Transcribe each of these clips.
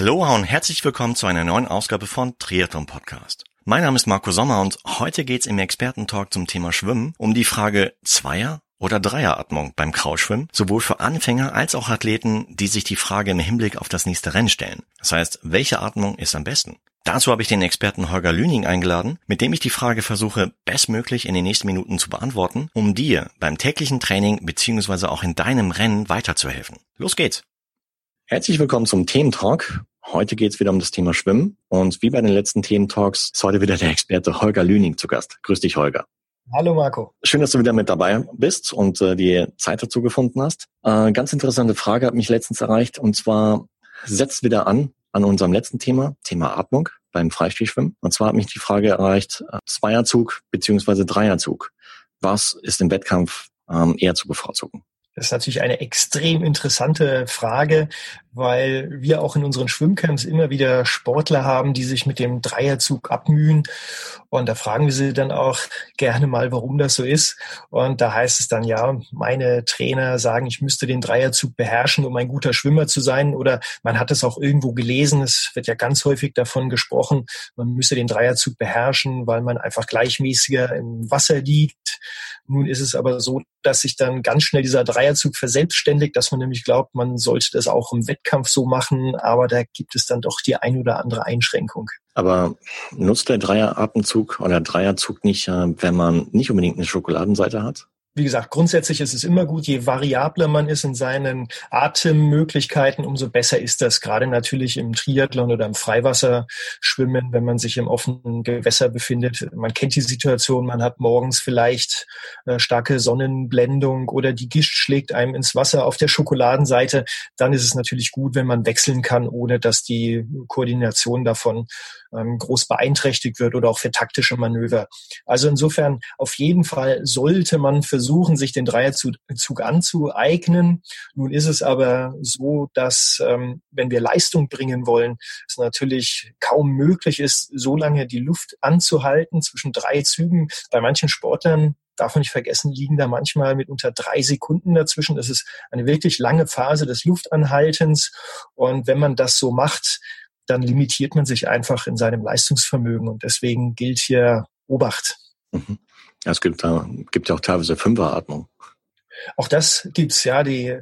Aloha und herzlich willkommen zu einer neuen Ausgabe von Triathlon Podcast. Mein Name ist Marco Sommer und heute geht's im Expertentalk zum Thema Schwimmen um die Frage Zweier- oder Dreieratmung beim Kraulschwimmen, sowohl für Anfänger als auch Athleten, die sich die Frage im Hinblick auf das nächste Rennen stellen. Das heißt, welche Atmung ist am besten? Dazu habe ich den Experten Holger Lüning eingeladen, mit dem ich die Frage versuche, bestmöglich in den nächsten Minuten zu beantworten, um dir beim täglichen Training bzw. auch in deinem Rennen weiterzuhelfen. Los geht's! Herzlich willkommen zum Thementalk. Heute geht es wieder um das Thema Schwimmen und wie bei den letzten Thementalks ist heute wieder der Experte Holger Lüning zu Gast. Grüß dich, Holger. Hallo Marco. Schön, dass du wieder mit dabei bist und äh, die Zeit dazu gefunden hast. Äh, ganz interessante Frage hat mich letztens erreicht und zwar setzt wieder an an unserem letzten Thema, Thema Atmung beim Freistilschwimmen. Und zwar hat mich die Frage erreicht, äh, Zweierzug beziehungsweise Dreierzug. Was ist im Wettkampf ähm, eher zu bevorzugen? Das ist natürlich eine extrem interessante Frage, weil wir auch in unseren Schwimmcamps immer wieder Sportler haben, die sich mit dem Dreierzug abmühen. Und da fragen wir sie dann auch gerne mal, warum das so ist. Und da heißt es dann, ja, meine Trainer sagen, ich müsste den Dreierzug beherrschen, um ein guter Schwimmer zu sein. Oder man hat es auch irgendwo gelesen, es wird ja ganz häufig davon gesprochen, man müsse den Dreierzug beherrschen, weil man einfach gleichmäßiger im Wasser liegt. Nun ist es aber so, dass sich dann ganz schnell dieser Dreierzug verselbstständigt, dass man nämlich glaubt, man sollte das auch im Wettkampf so machen, aber da gibt es dann doch die ein oder andere Einschränkung. Aber nutzt der Dreieratemzug oder Dreierzug nicht, äh, wenn man nicht unbedingt eine Schokoladenseite hat? Wie gesagt, grundsätzlich ist es immer gut, je variabler man ist in seinen Atemmöglichkeiten, umso besser ist das. Gerade natürlich im Triathlon oder im Freiwasserschwimmen, wenn man sich im offenen Gewässer befindet. Man kennt die Situation, man hat morgens vielleicht äh, starke Sonnenblendung oder die Gischt schlägt einem ins Wasser auf der Schokoladenseite. Dann ist es natürlich gut, wenn man wechseln kann, ohne dass die Koordination davon ähm, groß beeinträchtigt wird oder auch für taktische Manöver. Also insofern auf jeden Fall sollte man versuchen, sich den Dreierzug anzueignen. Nun ist es aber so, dass ähm, wenn wir Leistung bringen wollen, es natürlich kaum möglich ist, so lange die Luft anzuhalten zwischen drei Zügen. Bei manchen Sportlern darf man nicht vergessen, liegen da manchmal mit unter drei Sekunden dazwischen. Das ist eine wirklich lange Phase des Luftanhaltens. Und wenn man das so macht, dann limitiert man sich einfach in seinem Leistungsvermögen. Und deswegen gilt hier Obacht. Mhm. Es gibt, da, gibt ja auch teilweise Fünferatmung. Auch das gibt's ja. Die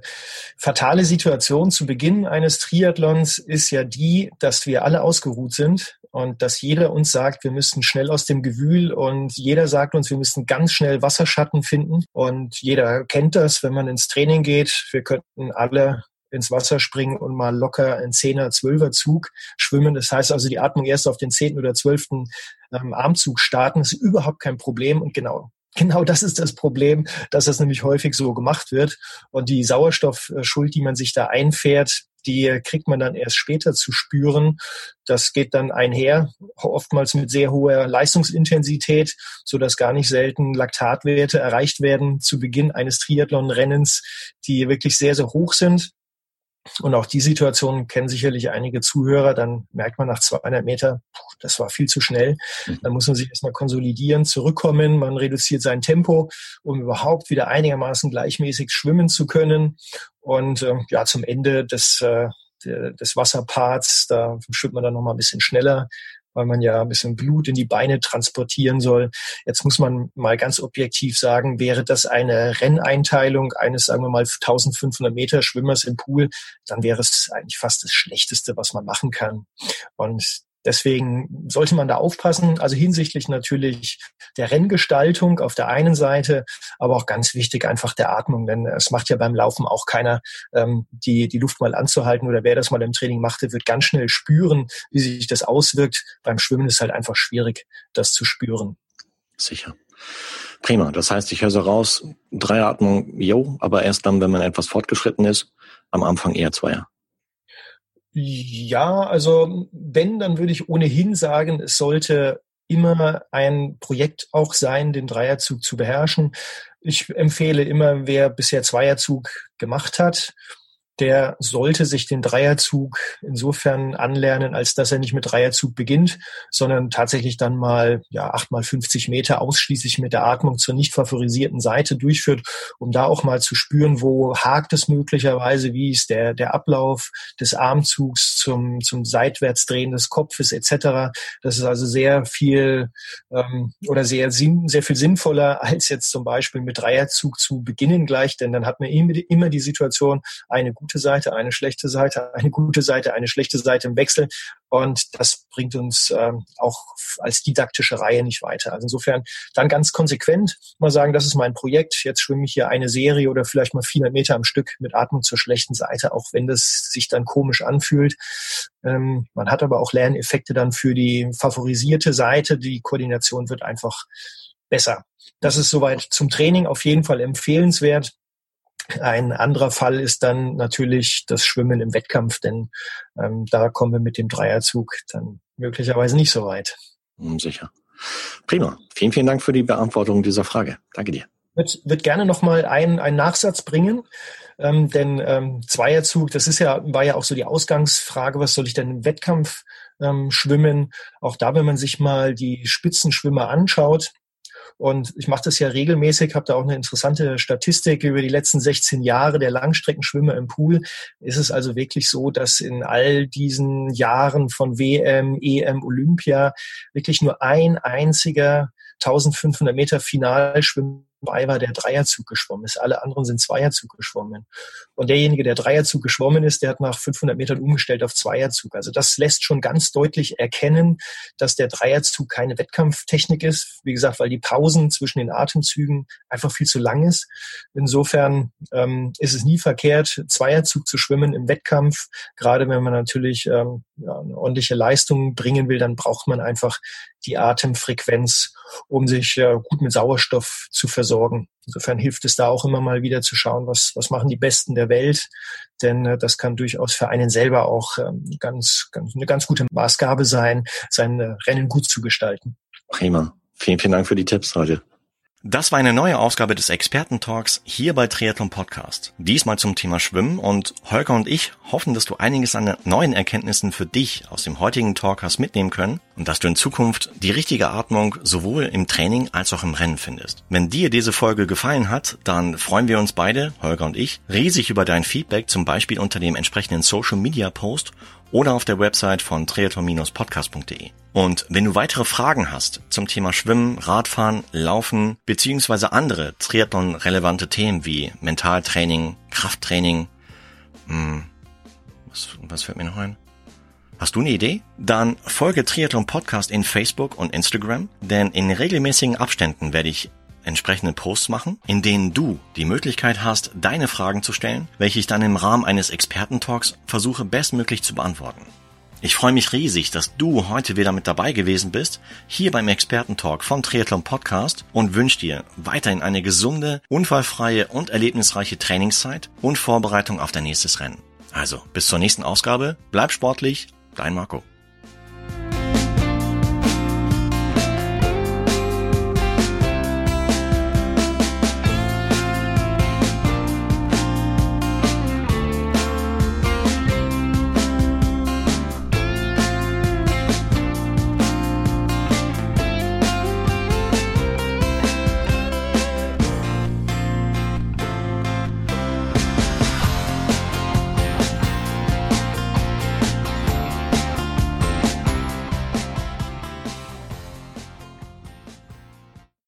fatale Situation zu Beginn eines Triathlons ist ja die, dass wir alle ausgeruht sind und dass jeder uns sagt, wir müssten schnell aus dem Gewühl und jeder sagt uns, wir müssten ganz schnell Wasserschatten finden und jeder kennt das, wenn man ins Training geht. Wir könnten alle ins Wasser springen und mal locker einen Zehner, Zwölfer Zug schwimmen. Das heißt also, die Atmung erst auf den zehnten oder zwölften ähm, Armzug starten, ist überhaupt kein Problem. Und genau, genau das ist das Problem, dass das nämlich häufig so gemacht wird. Und die Sauerstoffschuld, die man sich da einfährt, die kriegt man dann erst später zu spüren. Das geht dann einher, oftmals mit sehr hoher Leistungsintensität, so dass gar nicht selten Laktatwerte erreicht werden zu Beginn eines Triathlon-Rennens, die wirklich sehr, sehr hoch sind. Und auch die Situation kennen sicherlich einige Zuhörer. Dann merkt man nach 200 Meter, das war viel zu schnell. Mhm. Dann muss man sich erstmal konsolidieren, zurückkommen. Man reduziert sein Tempo, um überhaupt wieder einigermaßen gleichmäßig schwimmen zu können. Und äh, ja, zum Ende des, äh, des Wasserparts, da schwimmt man dann nochmal ein bisschen schneller, weil man ja ein bisschen Blut in die Beine transportieren soll. Jetzt muss man mal ganz objektiv sagen, wäre das eine Renneinteilung eines, sagen wir mal, 1500 Meter Schwimmers im Pool, dann wäre es eigentlich fast das Schlechteste, was man machen kann. Und Deswegen sollte man da aufpassen, also hinsichtlich natürlich der Renngestaltung auf der einen Seite, aber auch ganz wichtig einfach der Atmung, denn es macht ja beim Laufen auch keiner, ähm, die, die Luft mal anzuhalten oder wer das mal im Training machte, wird ganz schnell spüren, wie sich das auswirkt. Beim Schwimmen ist halt einfach schwierig, das zu spüren. Sicher. Prima. Das heißt, ich höre so raus, Dreiatmung, jo, aber erst dann, wenn man etwas fortgeschritten ist, am Anfang eher Zweier. Ja, also wenn, dann würde ich ohnehin sagen, es sollte immer ein Projekt auch sein, den Dreierzug zu beherrschen. Ich empfehle immer, wer bisher Zweierzug gemacht hat, der sollte sich den Dreierzug insofern anlernen, als dass er nicht mit Dreierzug beginnt, sondern tatsächlich dann mal ja acht mal 50 Meter ausschließlich mit der Atmung zur nicht favorisierten Seite durchführt, um da auch mal zu spüren, wo hakt es möglicherweise, wie ist der der Ablauf des Armzugs zum zum Seitwärtsdrehen des Kopfes etc. Das ist also sehr viel ähm, oder sehr sinn, sehr viel sinnvoller als jetzt zum Beispiel mit Dreierzug zu beginnen gleich, denn dann hat man immer die Situation eine gute gute Seite, eine schlechte Seite, eine gute Seite, eine schlechte Seite im Wechsel. Und das bringt uns ähm, auch als didaktische Reihe nicht weiter. Also insofern dann ganz konsequent mal sagen, das ist mein Projekt. Jetzt schwimme ich hier eine Serie oder vielleicht mal 400 Meter am Stück mit Atmung zur schlechten Seite, auch wenn das sich dann komisch anfühlt. Ähm, man hat aber auch Lerneffekte dann für die favorisierte Seite. Die Koordination wird einfach besser. Das ist soweit zum Training auf jeden Fall empfehlenswert. Ein anderer Fall ist dann natürlich das Schwimmen im Wettkampf, denn ähm, da kommen wir mit dem Dreierzug dann möglicherweise nicht so weit. Hm, sicher. Prima. Vielen, vielen Dank für die Beantwortung dieser Frage. Danke dir. Wird, wird gerne nochmal einen, einen Nachsatz bringen, ähm, denn ähm, Zweierzug, das ist ja, war ja auch so die Ausgangsfrage, was soll ich denn im Wettkampf ähm, schwimmen? Auch da, wenn man sich mal die Spitzenschwimmer anschaut, und ich mache das ja regelmäßig, habe da auch eine interessante Statistik über die letzten 16 Jahre der Langstreckenschwimmer im Pool. Ist es also wirklich so, dass in all diesen Jahren von WM, EM, Olympia wirklich nur ein einziger 1500 Meter Finalschwimmer dabei war, der Dreierzug geschwommen ist. Alle anderen sind Zweierzug geschwommen. Und derjenige, der Dreierzug geschwommen ist, der hat nach 500 Metern umgestellt auf Zweierzug. Also das lässt schon ganz deutlich erkennen, dass der Dreierzug keine Wettkampftechnik ist. Wie gesagt, weil die Pausen zwischen den Atemzügen einfach viel zu lang ist. Insofern ähm, ist es nie verkehrt, Zweierzug zu schwimmen im Wettkampf. Gerade wenn man natürlich ähm, ja, eine ordentliche Leistung bringen will, dann braucht man einfach die Atemfrequenz, um sich äh, gut mit Sauerstoff zu versorgen. Insofern hilft es da auch immer mal wieder zu schauen, was, was machen die Besten der Welt. Denn äh, das kann durchaus für einen selber auch ähm, ganz, ganz, eine ganz gute Maßgabe sein, sein äh, Rennen gut zu gestalten. Prima. Vielen, vielen Dank für die Tipps heute. Das war eine neue Ausgabe des Experten-Talks hier bei Triathlon Podcast. Diesmal zum Thema Schwimmen und Holger und ich hoffen, dass du einiges an neuen Erkenntnissen für dich aus dem heutigen Talk hast mitnehmen können und dass du in Zukunft die richtige Atmung sowohl im Training als auch im Rennen findest. Wenn dir diese Folge gefallen hat, dann freuen wir uns beide, Holger und ich, riesig über dein Feedback, zum Beispiel unter dem entsprechenden Social Media Post oder auf der Website von triathlon-podcast.de. Und wenn du weitere Fragen hast zum Thema Schwimmen, Radfahren, Laufen beziehungsweise andere Triathlon-relevante Themen wie Mentaltraining, Krafttraining, hm, was, was fällt mir noch ein? Hast du eine Idee? Dann folge Triathlon Podcast in Facebook und Instagram, denn in regelmäßigen Abständen werde ich entsprechende Posts machen, in denen du die Möglichkeit hast, deine Fragen zu stellen, welche ich dann im Rahmen eines Expertentalks versuche bestmöglich zu beantworten. Ich freue mich riesig, dass du heute wieder mit dabei gewesen bist, hier beim Expertentalk von Triathlon Podcast und wünsche dir weiterhin eine gesunde, unfallfreie und erlebnisreiche Trainingszeit und Vorbereitung auf dein nächstes Rennen. Also, bis zur nächsten Ausgabe, bleib sportlich, dein Marco.